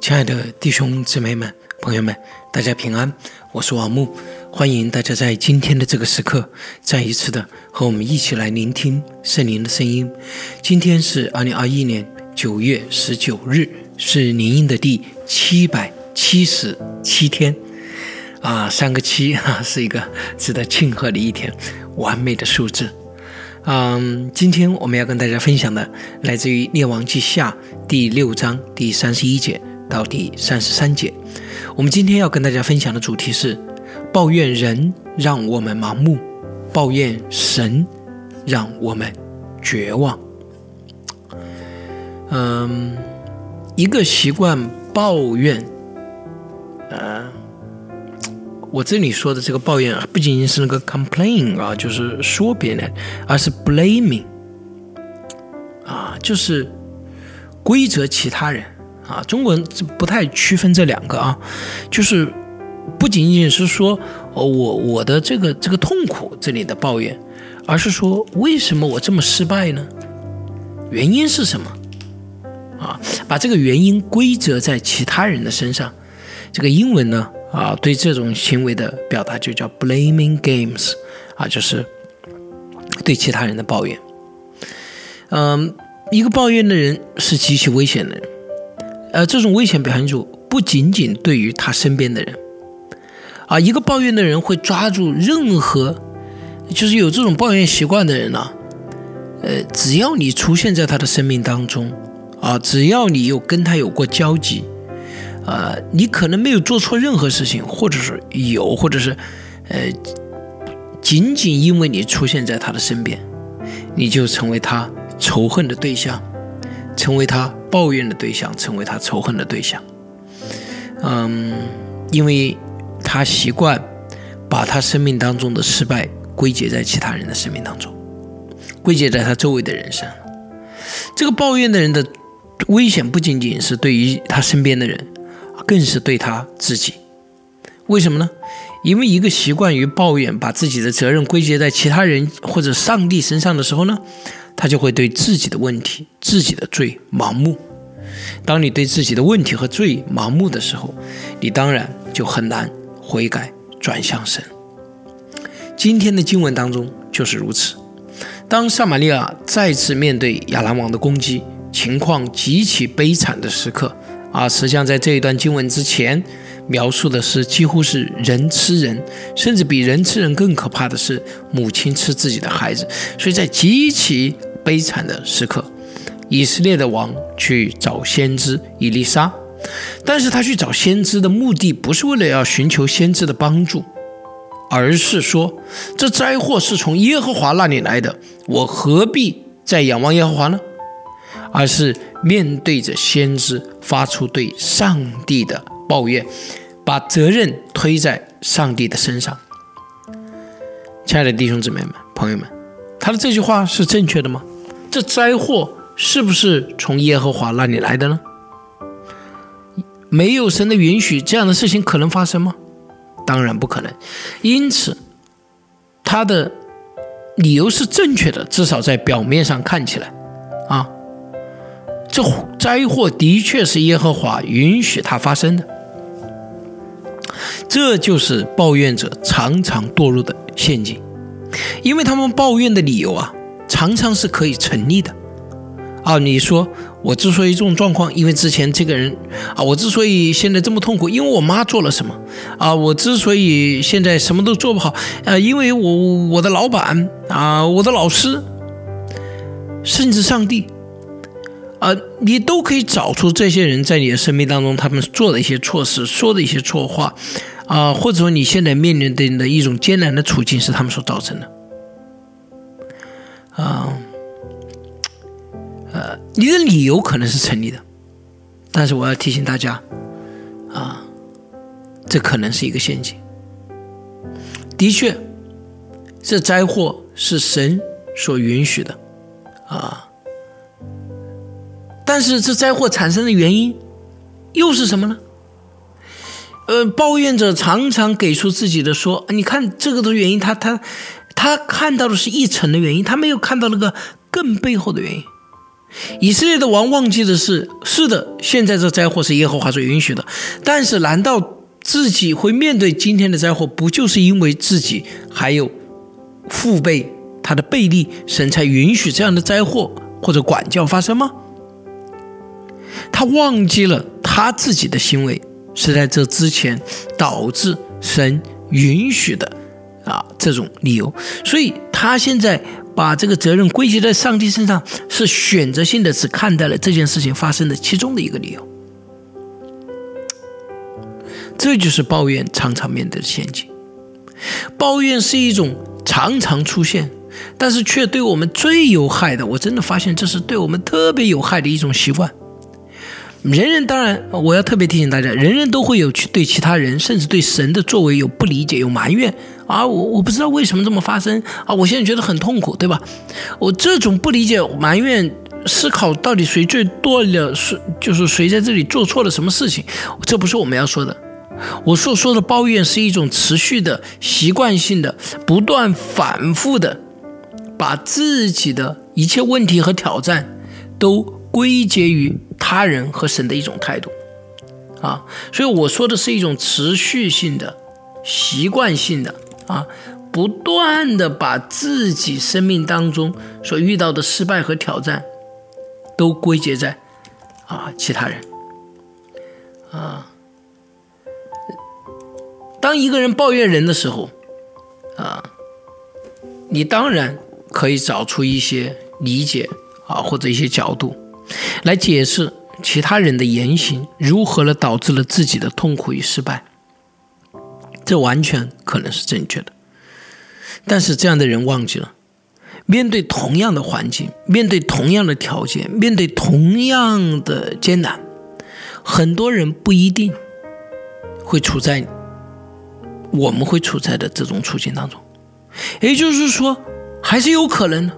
亲爱的弟兄姊妹们、朋友们，大家平安，我是王木，欢迎大家在今天的这个时刻，再一次的和我们一起来聆听圣灵的声音。今天是二零二一年九月十九日，是灵音的第七百七十七天，啊，三个七哈，是一个值得庆贺的一天，完美的数字。嗯，今天我们要跟大家分享的，来自于《列王记下》第六章第三十一节。到第三十三节，我们今天要跟大家分享的主题是：抱怨人让我们盲目，抱怨神让我们绝望。嗯，一个习惯抱怨，呃，我这里说的这个抱怨不仅仅是那个 complain 啊，就是说别人，而是 blaming 啊，就是归责其他人。啊，中国人不太区分这两个啊，就是不仅仅是说，我我的这个这个痛苦这里的抱怨，而是说为什么我这么失败呢？原因是什么？啊，把这个原因归责在其他人的身上。这个英文呢，啊，对这种行为的表达就叫 blaming games，啊，就是对其他人的抱怨。嗯，一个抱怨的人是极其危险的人。呃，这种危险表现就不仅仅对于他身边的人，啊，一个抱怨的人会抓住任何，就是有这种抱怨习惯的人呢，呃，只要你出现在他的生命当中，啊，只要你有跟他有过交集，啊，你可能没有做错任何事情，或者是有，或者是，呃，仅仅因为你出现在他的身边，你就成为他仇恨的对象。成为他抱怨的对象，成为他仇恨的对象。嗯，因为他习惯把他生命当中的失败归结在其他人的生命当中，归结在他周围的人上。这个抱怨的人的危险不仅仅是对于他身边的人，更是对他自己。为什么呢？因为一个习惯于抱怨，把自己的责任归结在其他人或者上帝身上的时候呢？他就会对自己的问题、自己的罪盲目。当你对自己的问题和罪盲目的时候，你当然就很难悔改转向神。今天的经文当中就是如此。当撒玛利亚再次面对亚兰王的攻击，情况极其悲惨的时刻啊，实际上在这一段经文之前描述的是几乎是人吃人，甚至比人吃人更可怕的是母亲吃自己的孩子。所以在极其悲惨的时刻，以色列的王去找先知以利沙，但是他去找先知的目的不是为了要寻求先知的帮助，而是说这灾祸是从耶和华那里来的，我何必再仰望耶和华呢？而是面对着先知发出对上帝的抱怨，把责任推在上帝的身上。亲爱的弟兄姊妹们、朋友们，他的这句话是正确的吗？这灾祸是不是从耶和华那里来的呢？没有神的允许，这样的事情可能发生吗？当然不可能。因此，他的理由是正确的，至少在表面上看起来，这灾祸的确是耶和华允许它发生的。这就是抱怨者常常堕入的陷阱，因为他们抱怨的理由啊。常常是可以成立的，啊，你说我之所以这种状况，因为之前这个人啊，我之所以现在这么痛苦，因为我妈做了什么啊，我之所以现在什么都做不好，啊，因为我我的老板啊，我的老师，甚至上帝，啊，你都可以找出这些人在你的生命当中他们做的一些错事，说的一些错话，啊，或者说你现在面临的的一种艰难的处境是他们所造成的。啊，呃，你的理由可能是成立的，但是我要提醒大家，啊，这可能是一个陷阱。的确，这灾祸是神所允许的，啊，但是这灾祸产生的原因又是什么呢？呃，抱怨者常常给出自己的说，你看这个的原因，他他。他看到的是一层的原因，他没有看到那个更背后的原因。以色列的王忘记的是，是的，现在这灾祸是耶和华所允许的，但是难道自己会面对今天的灾祸，不就是因为自己还有父辈他的背力，神才允许这样的灾祸或者管教发生吗？他忘记了他自己的行为是在这之前导致神允许的啊这种理由，所以他现在。把这个责任归结在上帝身上，是选择性的，只看待了这件事情发生的其中的一个理由。这就是抱怨常常面对的陷阱。抱怨是一种常常出现，但是却对我们最有害的。我真的发现，这是对我们特别有害的一种习惯。人人当然，我要特别提醒大家，人人都会有去对其他人，甚至对神的作为有不理解、有埋怨啊！我我不知道为什么这么发生啊！我现在觉得很痛苦，对吧？我这种不理解、埋怨、思考到底谁最多了，是就是谁在这里做错了什么事情？这不是我们要说的。我所说的抱怨是一种持续的、习惯性的、不断反复的，把自己的一切问题和挑战都归结于。他人和神的一种态度，啊，所以我说的是一种持续性的、习惯性的啊，不断的把自己生命当中所遇到的失败和挑战，都归结在啊其他人，啊，当一个人抱怨人的时候，啊，你当然可以找出一些理解啊或者一些角度来解释。其他人的言行如何了导致了自己的痛苦与失败，这完全可能是正确的。但是这样的人忘记了，面对同样的环境，面对同样的条件，面对同样的艰难，很多人不一定会处在我们会处在的这种处境当中。也就是说，还是有可能的，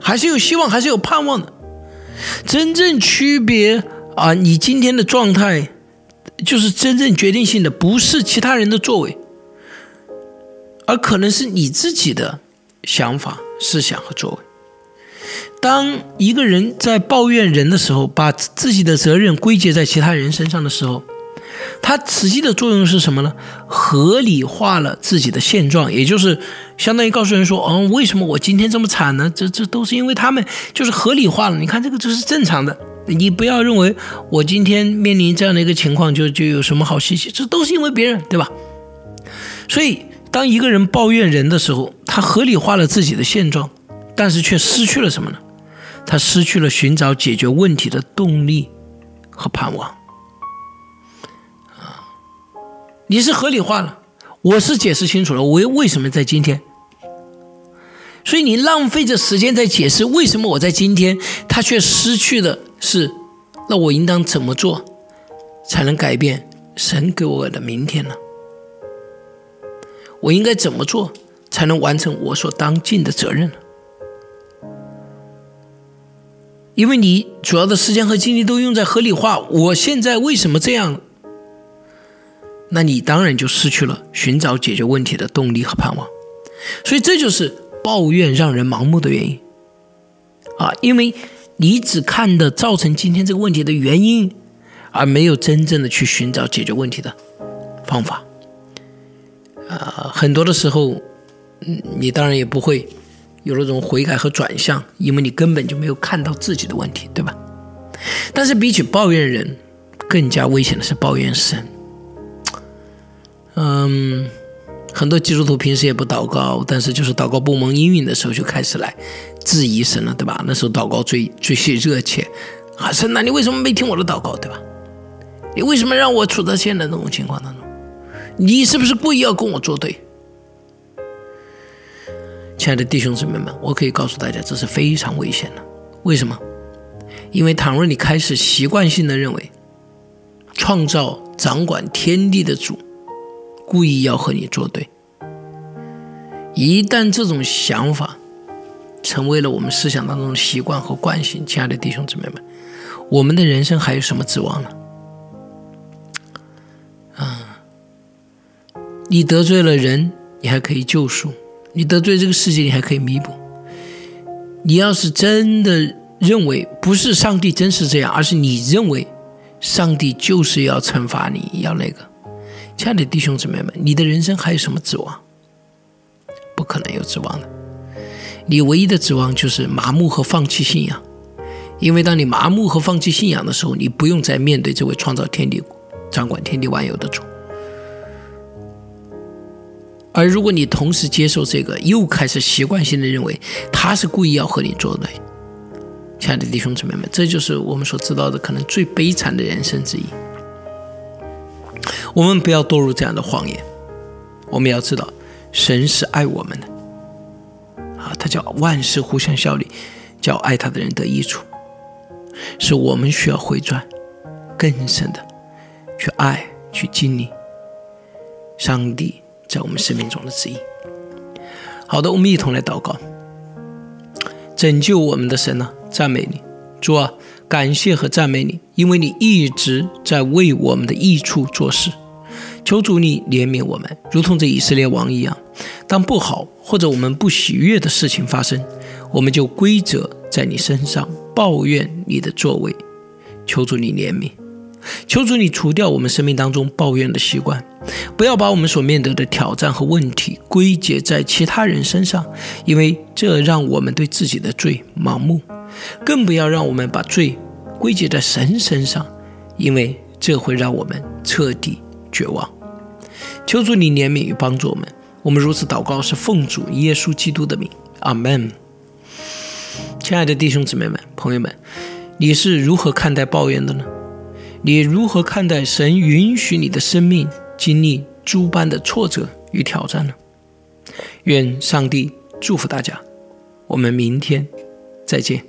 还是有希望，还是有盼望的。真正区别啊，你今天的状态，就是真正决定性的，不是其他人的作为，而可能是你自己的想法、思想和作为。当一个人在抱怨人的时候，把自己的责任归结在其他人身上的时候。它实际的作用是什么呢？合理化了自己的现状，也就是相当于告诉人说：“哦，为什么我今天这么惨呢？这这都是因为他们，就是合理化了。你看这个这是正常的，你不要认为我今天面临这样的一个情况就就有什么好稀奇，这都是因为别人，对吧？所以，当一个人抱怨人的时候，他合理化了自己的现状，但是却失去了什么呢？他失去了寻找解决问题的动力和盼望。”你是合理化了，我是解释清楚了，我为什么在今天？所以你浪费着时间在解释为什么我在今天，他却失去的是，那我应当怎么做，才能改变神给我的明天呢？我应该怎么做才能完成我所当尽的责任呢？因为你主要的时间和精力都用在合理化，我现在为什么这样？那你当然就失去了寻找解决问题的动力和盼望，所以这就是抱怨让人盲目的原因啊！因为你只看的造成今天这个问题的原因，而没有真正的去寻找解决问题的方法啊！很多的时候，嗯，你当然也不会有那种悔改和转向，因为你根本就没有看到自己的问题，对吧？但是比起抱怨人，更加危险的是抱怨神。嗯，很多基督徒平时也不祷告，但是就是祷告不蒙应允的时候，就开始来质疑神了，对吧？那时候祷告最最热切，啊，神呐，你为什么没听我的祷告，对吧？你为什么让我处在现在这种情况当中？你是不是故意要跟我作对？亲爱的弟兄姊妹们，我可以告诉大家，这是非常危险的。为什么？因为倘若你开始习惯性的认为，创造掌管天地的主。故意要和你作对，一旦这种想法成为了我们思想当中的习惯和惯性，亲爱的弟兄姊妹们，我们的人生还有什么指望呢？啊，你得罪了人，你还可以救赎；你得罪这个世界，你还可以弥补。你要是真的认为不是上帝真是这样，而是你认为上帝就是要惩罚你，要那个。亲爱的弟兄姊妹们，你的人生还有什么指望？不可能有指望的。你唯一的指望就是麻木和放弃信仰，因为当你麻木和放弃信仰的时候，你不用再面对这位创造天地、掌管天地万有的主。而如果你同时接受这个，又开始习惯性的认为他是故意要和你作对，亲爱的弟兄姊妹们，这就是我们所知道的可能最悲惨的人生之一。我们不要堕入这样的谎言，我们要知道，神是爱我们的。啊，他叫万事互相效力，叫爱他的人得益处，是我们需要回转更深的去爱、去经历上帝在我们生命中的旨意。好的，我们一同来祷告，拯救我们的神呢，赞美你，主啊，感谢和赞美你，因为你一直在为我们的益处做事。求主你怜悯我们，如同这以色列王一样。当不好或者我们不喜悦的事情发生，我们就归责在你身上，抱怨你的作为。求主你怜悯，求主你除掉我们生命当中抱怨的习惯，不要把我们所面对的挑战和问题归结在其他人身上，因为这让我们对自己的罪盲目；更不要让我们把罪归结在神身上，因为这会让我们彻底绝望。求主你怜悯与帮助我们，我们如此祷告是奉主耶稣基督的名，阿门。亲爱的弟兄姊妹们、朋友们，你是如何看待抱怨的呢？你如何看待神允许你的生命经历诸般的挫折与挑战呢？愿上帝祝福大家，我们明天再见。